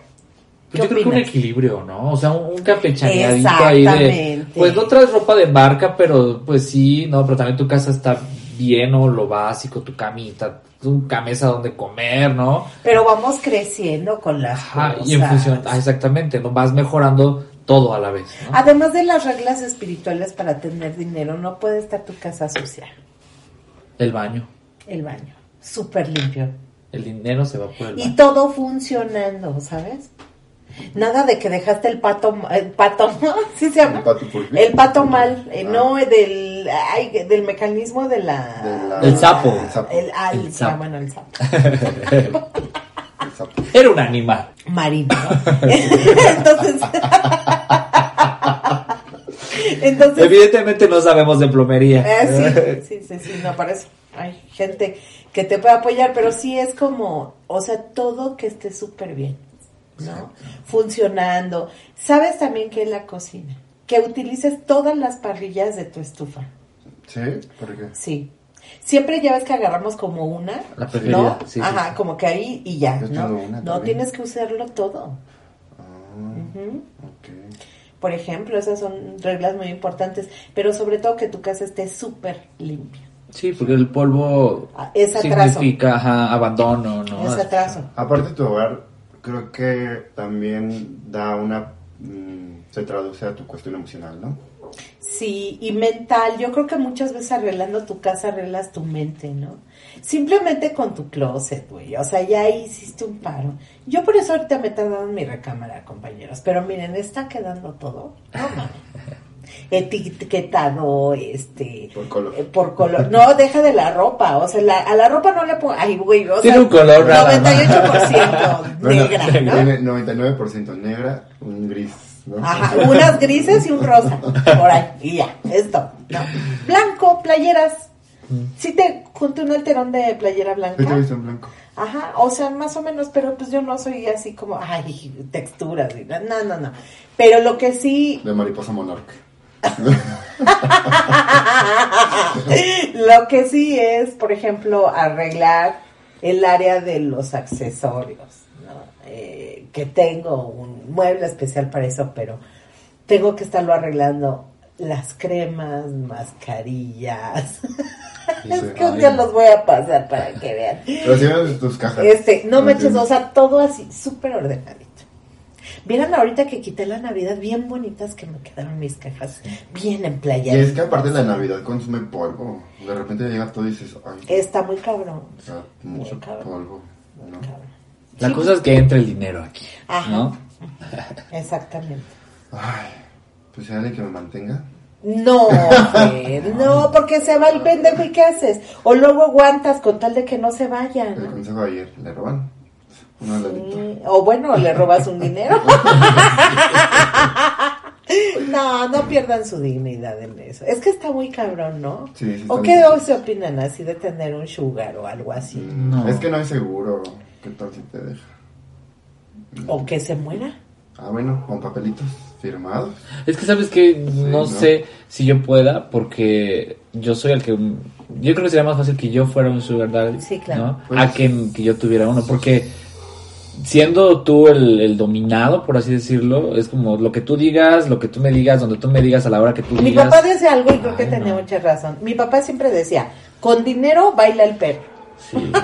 pues yo ¿Qué creo que un equilibrio, ¿no? O sea, un, un campechaneadito ahí de... Pues no traes ropa de marca, pero pues sí, ¿no? Pero también tu casa está bien, o Lo básico, tu camita, tu camisa donde comer, ¿no? Pero vamos creciendo con las Ajá, cosas. y en función, ah, exactamente, ¿no? Vas mejorando todo a la vez, ¿no? Además de las reglas espirituales para tener dinero, no puede estar tu casa sucia. El baño, El baño, súper limpio. el dinero se va por el Y baño. todo funcionando, ¿sabes? Nada de que dejaste el pato, el pato, ¿sí se llama? El pato? El pato mal, eh, Ah. no del, ay, del mecanismo de la... De la- El sapo. El sapo. El, ah, el- El sapo. ah, bueno, el sapo. El sapo. Era un animal. Marino, ¿no? Entonces... Entonces... Evidentemente no sabemos de plomería. Eh, sí, sí, sí, sí, no, para eso hay gente que te puede apoyar, pero sí es como, o sea, todo que esté súper bien, ¿no? Funcionando. ¿Sabes también qué es la cocina? Que utilices todas las parrillas de tu estufa, ¿Sí? ¿Por qué? sí. Siempre ya ves que agarramos como una, La preferida, ¿no? sí, Ajá, sí. como que ahí y ya, Yo ¿no? tengo una no, también. tienes que usarlo todo. Ah, Ujú. ok. Por ejemplo, esas son reglas muy importantes, pero sobre todo que tu casa esté súper limpia. Sí, porque el polvo Ah, es significa ajá, abandono, ¿no? Es atraso. Aparte tu hogar, creo que también da una... mm, se traduce a tu cuestión emocional, ¿no? Sí, y mental. Yo creo que muchas veces arreglando tu casa arreglas tu mente, ¿no? Simplemente con tu closet, güey. O sea, ya hiciste un paro. Yo por eso ahorita me he tardado en mi recámara, compañeros. Pero miren, está quedando todo. No mames. Etiquetado, este... Por color. eh, por color. No, deja de la ropa. O sea, la- a la ropa no le pongo... Ay, güey, o Tiene sea, un color nada más. 98% Bueno, negra, ¿no? Tiene 99% negra, un gris, ¿no? Ajá, unas grises y un rosa. Por ahí. Y ya, esto. ¿no? Blanco, playeras. Sí te junté un alterón de playera Yo te blanca. visto en blanco. Ajá, o sea, más o menos, pero pues yo no soy así como, ay, texturas. No, no, no, no. Pero lo que sí, De mariposa monarca. lo que sí es, por ejemplo, arreglar el área de los accesorios, ¿no? Eh, que tengo un mueble especial para eso, pero tengo que estarlo arreglando las cremas, mascarillas. es que un día los voy a pasar para que vean. Pero si ves tus cajas. Este, no manches, o sea, todo así, súper ordenadito. Vieran ahorita que quité la Navidad, bien bonitas que me quedaron mis cajas, bien Y emplayaditas. es que aparte la Navidad consume polvo. De repente llega todo y dices, ay, Está muy cabrón. o sea, mucho Muy cabrón. polvo. ¿no? cabrón. La Sí, cosa es que entre el dinero aquí, Ajá. ¿no? Exactamente. Ay, pues hay alguien que me mantenga. No, Fer, no, porque se va el pendejo y ¿qué haces? O luego aguantas con tal de que no se vaya, El consejo de ayer, le roban. Una ladito. Sí, O bueno, le robas un dinero. No, no pierdan su dignidad en eso. Es que está muy cabrón, ¿no? Sí, sí ¿O qué se opinan así de tener un sugar o algo así? No. Es que no es seguro. ¿Qué tal si te deja? ¿O que se muera? Ah, bueno, con papelitos Es que sabes que no, ¿no? sé si yo pueda, porque yo soy el que. Yo creo que sería más fácil que yo fuera un sugar daddy, Sí, claro. ¿no? Pues- a que, que yo tuviera uno, porque siendo tú el, el dominado, por así decirlo, es como lo que tú digas, lo que tú me digas, donde tú me digas, a la hora que tú Mi digas. papá decía algo y creo que tenía no. mucha razón. Mi papá siempre decía, con dinero baila el perro. Sí.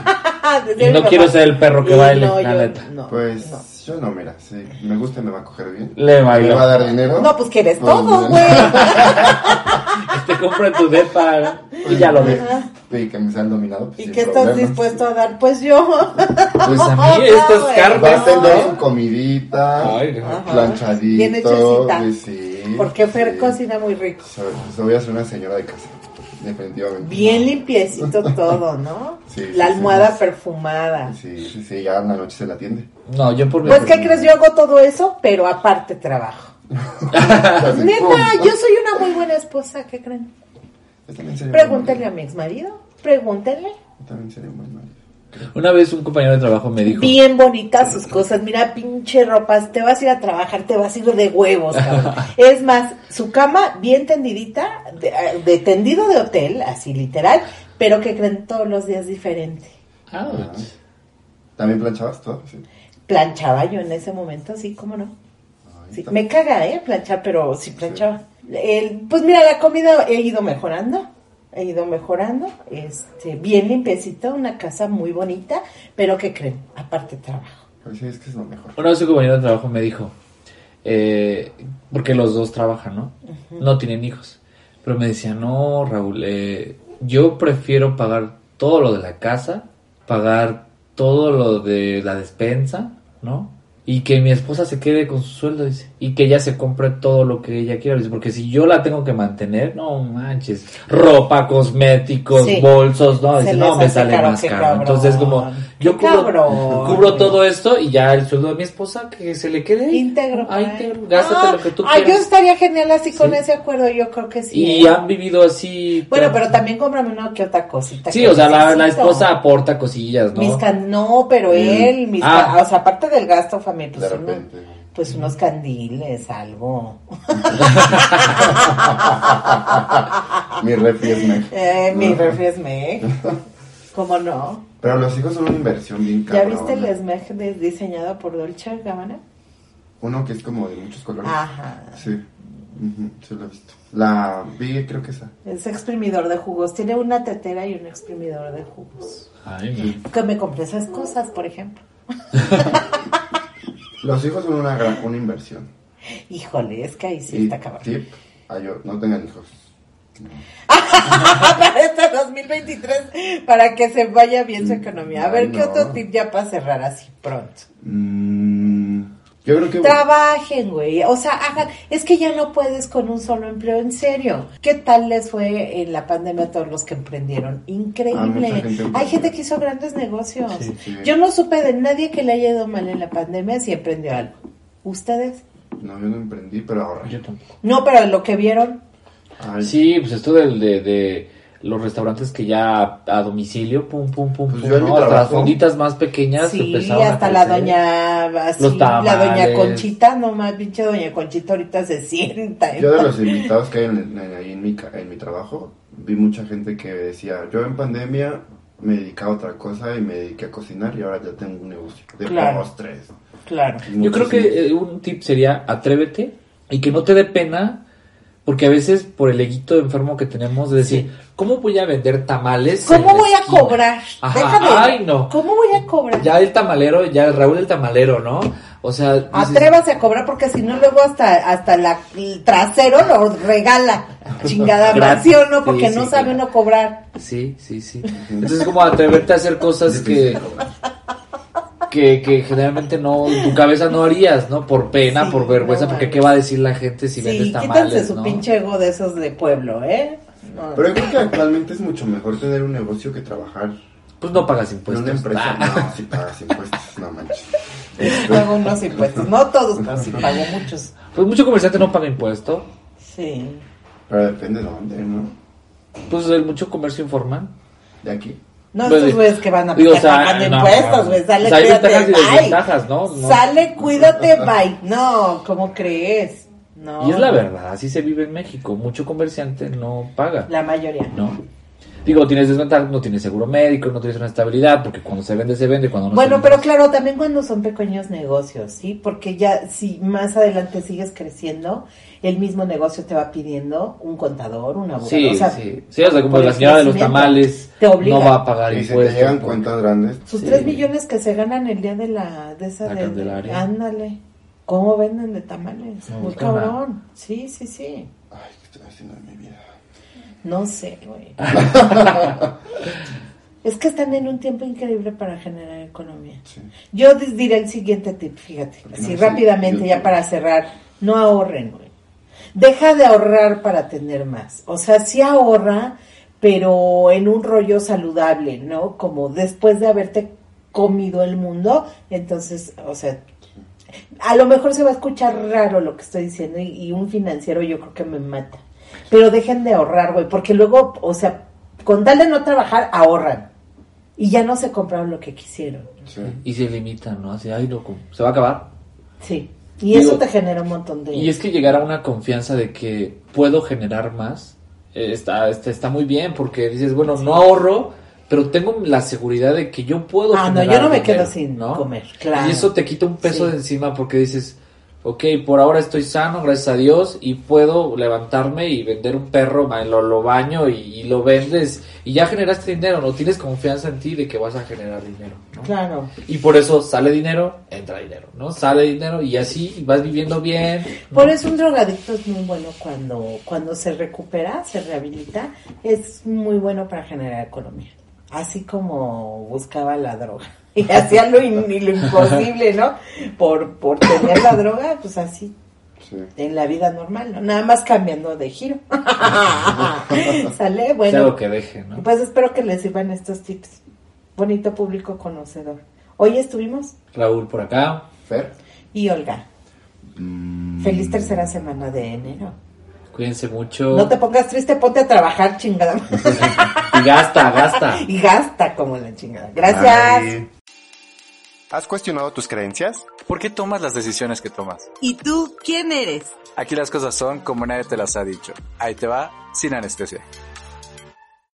Y no quiero ser el perro que baile, no, la yo- neta. no, Pues no. yo no, mira, si me gusta y me va a coger bien. Le bailo. ¿Me va a dar dinero? No, pues que eres Pues, todo, güey. Te compro en tu depa y ya lo ves. Y que me sean dominado. Pues, ¿Y qué estás dispuesto a dar? Pues yo. Pues a mí No, estas carnes. Va a tener su comidita, Ay, planchadito. Bien hechecita. y sí, Porque Fer sí. cocina muy rico. So- so voy a ser una señora de casa, definitivamente. Bien limpiecito todo, ¿no? Sí, la sí, almohada sí. perfumada. Sí, sí, sí, ya en la noche se la atiende. No, yo por mi Pues, ¿qué crees? Yo hago todo eso, pero aparte trabajo. Neta, yo soy una muy buena esposa, ¿qué creen? Yo también sería Pregúntenle a mi ex marido, pregúntenle. Yo también sería un buen marido. Una vez un compañero de trabajo me dijo, Bien bonitas sus cosas. Mira, pinche ropas. Te vas a ir a trabajar, te vas a ir de huevos, cabrón. es más, su cama bien tendidita, de, de tendido de hotel, así literal, pero que creen todos los días diferente. "Ouch". ¿También planchabas todo? Sí. Planchaba yo en ese momento, sí, cómo no. Sí, me caga, ¿eh? Planchar, pero sí planchaba. El- pues mira, la comida he ido mejorando. He ido mejorando. Este, bien limpiecita, una casa muy bonita. Pero ¿qué creen? Aparte trabajo. Pues sí, es que es lo mejor. Una vez un compañero de trabajo me dijo, eh, porque los dos trabajan, ¿no? No tienen hijos. Pero me decía, no, Raúl, eh, yo prefiero pagar todo lo de la casa, pagar todo lo de la despensa, ¿no? Y que mi esposa se quede con su sueldo, dice. Y que ella se compre todo lo que ella quiera, dice. Porque si yo la tengo que mantener, no manches. Ropa, cosméticos, Sí. bolsos, no. Dice, no, me sale más caro. cabrón. Entonces, como, yo cubro, cabrón. cubro todo esto y ya el sueldo de mi esposa que se le quede. ahí. Íntegro. Ah, íntegro. Gástate Ah, lo que tú ah, yo quieras. estaría genial así con Sí. ese acuerdo, yo creo que sí. Y ¿eh? han vivido así. Bueno, pero también cómprame una que otra cosita. Sí, o sea, la, la esposa aporta cosillas, ¿no? Mis can- no, pero él, mis Ah. o sea, aparte del gasto familiar, De pues, uno- repente. pues unos candiles, algo. Mi refri es. Eh, mi refri es. ¿Cómo no? Pero los hijos son una inversión bien ¿Ya cabrona. viste el de- diseñado por Dolce Gabbana? Uno que es como de muchos colores. Ajá. Sí. Sí lo he visto. La vi, creo que esa. Es exprimidor de jugos. Tiene una tetera y un exprimidor de jugos. Ay, no. Que me compré esas cosas, por ejemplo. Los hijos son una gran una inversión. Híjole, es que ahí sí y está cabrón. tip, no tengan hijos. para este 2023, para que se vaya bien su economía. A ver, ¿qué No. otro tip ya para cerrar así pronto? Mm, yo creo que... Trabajen, güey. O sea, hagan. Es que ya no puedes con un solo empleo, en serio. ¿Qué tal les fue en la pandemia a todos los que emprendieron? Ah, Increíble. gente. Hay gente que hizo grandes negocios. Sí, sí. Yo no supe de nadie que le haya ido mal en la pandemia si emprendió algo. ¿Ustedes? No, yo no emprendí, pero ahorré. Yo tampoco. No, pero lo que vieron. Ay, Sí, pues esto del- de, de los restaurantes que ya a domicilio, pum, pum, pum, Pues pum, ¿no? Hasta las fonditas más pequeñas Sí, empezaron a hasta la doña, así, Los la doña. Conchita, no más, pinche doña Conchita ahorita se sienta. Yo de los invitados que hay en, en- en mi, ca- en mi trabajo, vi mucha gente que decía, yo en pandemia me dedicaba a otra cosa y me dediqué a cocinar y ahora ya tengo un negocio de Claro. postres. Claro. Yo creo que eh, un tip sería atrévete y que no te dé pena, porque a veces por el eguito enfermo que tenemos de decir, ¿cómo voy a vender tamales? en ¿Cómo la voy a esquina?" cobrar? Ajá, Déjame. ay no. ¿Cómo voy a cobrar? Ya el tamalero, ya el Raúl el tamalero, ¿no? O sea, dices, Atrévase a cobrar porque si no luego hasta hasta la, el trasero lo regala. Chingada Gratis. ¿sí o no? Porque Sí, no sabe claro. uno cobrar. Sí, sí, sí. Entonces como atreverte a hacer cosas que, que, que generalmente no, en tu cabeza no harías, ¿no? Por pena, Sí, por vergüenza, no porque mames. qué va a decir la gente si Sí, vendes quítense tamales, su ¿no? pinche ego de esos de pueblo, ¿eh? No. Pero yo creo que actualmente es mucho mejor tener un negocio que trabajar Pues no pagas en impuestos. una empresa. Ah. No, si pagas impuestos, no manches. Este, Pago unos impuestos. No todos, pero sí pago muchos. Pues mucho comerciante no paga impuesto. Sí. pero depende de dónde, ¿no? Pues el mucho comercio informal. De aquí. No, Pues, estos güeyes que van a digo, o sea, no, impuestos, güey. Sale, O sea, cuídate, bye. ¿no? No. Sale, cuídate, bye. No, ¿cómo crees? No. Y es la verdad, así se vive en México. Mucho comerciante no paga. La mayoría. No. Digo, tienes desventajas, no tienes seguro médico, no tienes una estabilidad, porque cuando se vende, se vende, cuando no se Bueno, vende, pero se- claro, también cuando son pequeños negocios, ¿sí? Porque ya si más adelante sigues creciendo, el mismo negocio te va pidiendo un contador, un abogado. Sí, o sea, sí. Sí, o sea, como la señora de los tamales te obliga. no va a pagar Y si te impuestos. llegan por- cuentas grandes, Sus Sí. tres millones que se ganan el día de la de esa La de- Candelaria. ándale. ¿Cómo venden de tamales? No, Muy cabrón. Sí, sí, sí. ay, ¿qué estoy haciendo en mi vida? No sé, güey. es que están en un tiempo increíble para generar economía. Sí. Yo diré el siguiente tip, fíjate, ¿Por qué así no? Rápidamente ya para cerrar, no ahorren, güey. Deja de ahorrar para tener más. O sea, sí ahorra, pero en un rollo saludable, ¿no? Como después de haberte comido el mundo, entonces, o sea, a lo mejor se va a escuchar raro lo que estoy diciendo y, y un financiero yo creo que me mata. Pero dejen de ahorrar, güey, porque luego, o sea, con tal de no trabajar, ahorran. y ya no se compraron lo que quisieron. Sí. Y se limitan, ¿no? Así, ay, no, ¿cómo? se va a acabar. Sí. Y Digo, eso te genera un montón de... Y es que llegar a una confianza de que puedo generar más eh, está, está, está muy bien porque dices, bueno, no ahorro, pero tengo la seguridad de que yo puedo Ah, no, yo no me dinero, quedo sin comer, claro. Y eso te quita un peso Sí. de encima porque dices, ok, por ahora estoy sano, gracias a Dios, y puedo levantarme y vender un perro, lo, lo baño y, y lo vendes y ya generaste dinero, no tienes confianza en ti de que vas a generar dinero, ¿no? Claro. Y por eso sale dinero, entra dinero, ¿no? Sale dinero y así vas viviendo bien. ¿no? Por eso un drogadicto es muy bueno cuando, cuando se recupera, se rehabilita, es muy bueno para generar economía. Así como buscaba la droga. Y hacía lo, in- lo imposible, ¿no? Por, por tener la droga, pues así, Sí. en la vida normal, ¿no? Nada más cambiando de giro. ¿Sale? Sea Bueno, lo que deje, ¿no? pues espero que les sirvan estos tips. Bonito público conocedor. Hoy estuvimos Raúl por acá. Fer. y Olga. Mm, Feliz tercera semana de enero. Cuídense mucho. No te pongas triste, ponte a trabajar, chingada. Y gasta, gasta. y gasta como la chingada. Gracias. Bye. ¿Has cuestionado tus creencias? ¿Por qué tomas las decisiones que tomas? ¿Y tú quién eres? Aquí las cosas son como nadie te las ha dicho. Ahí te va, sin anestesia.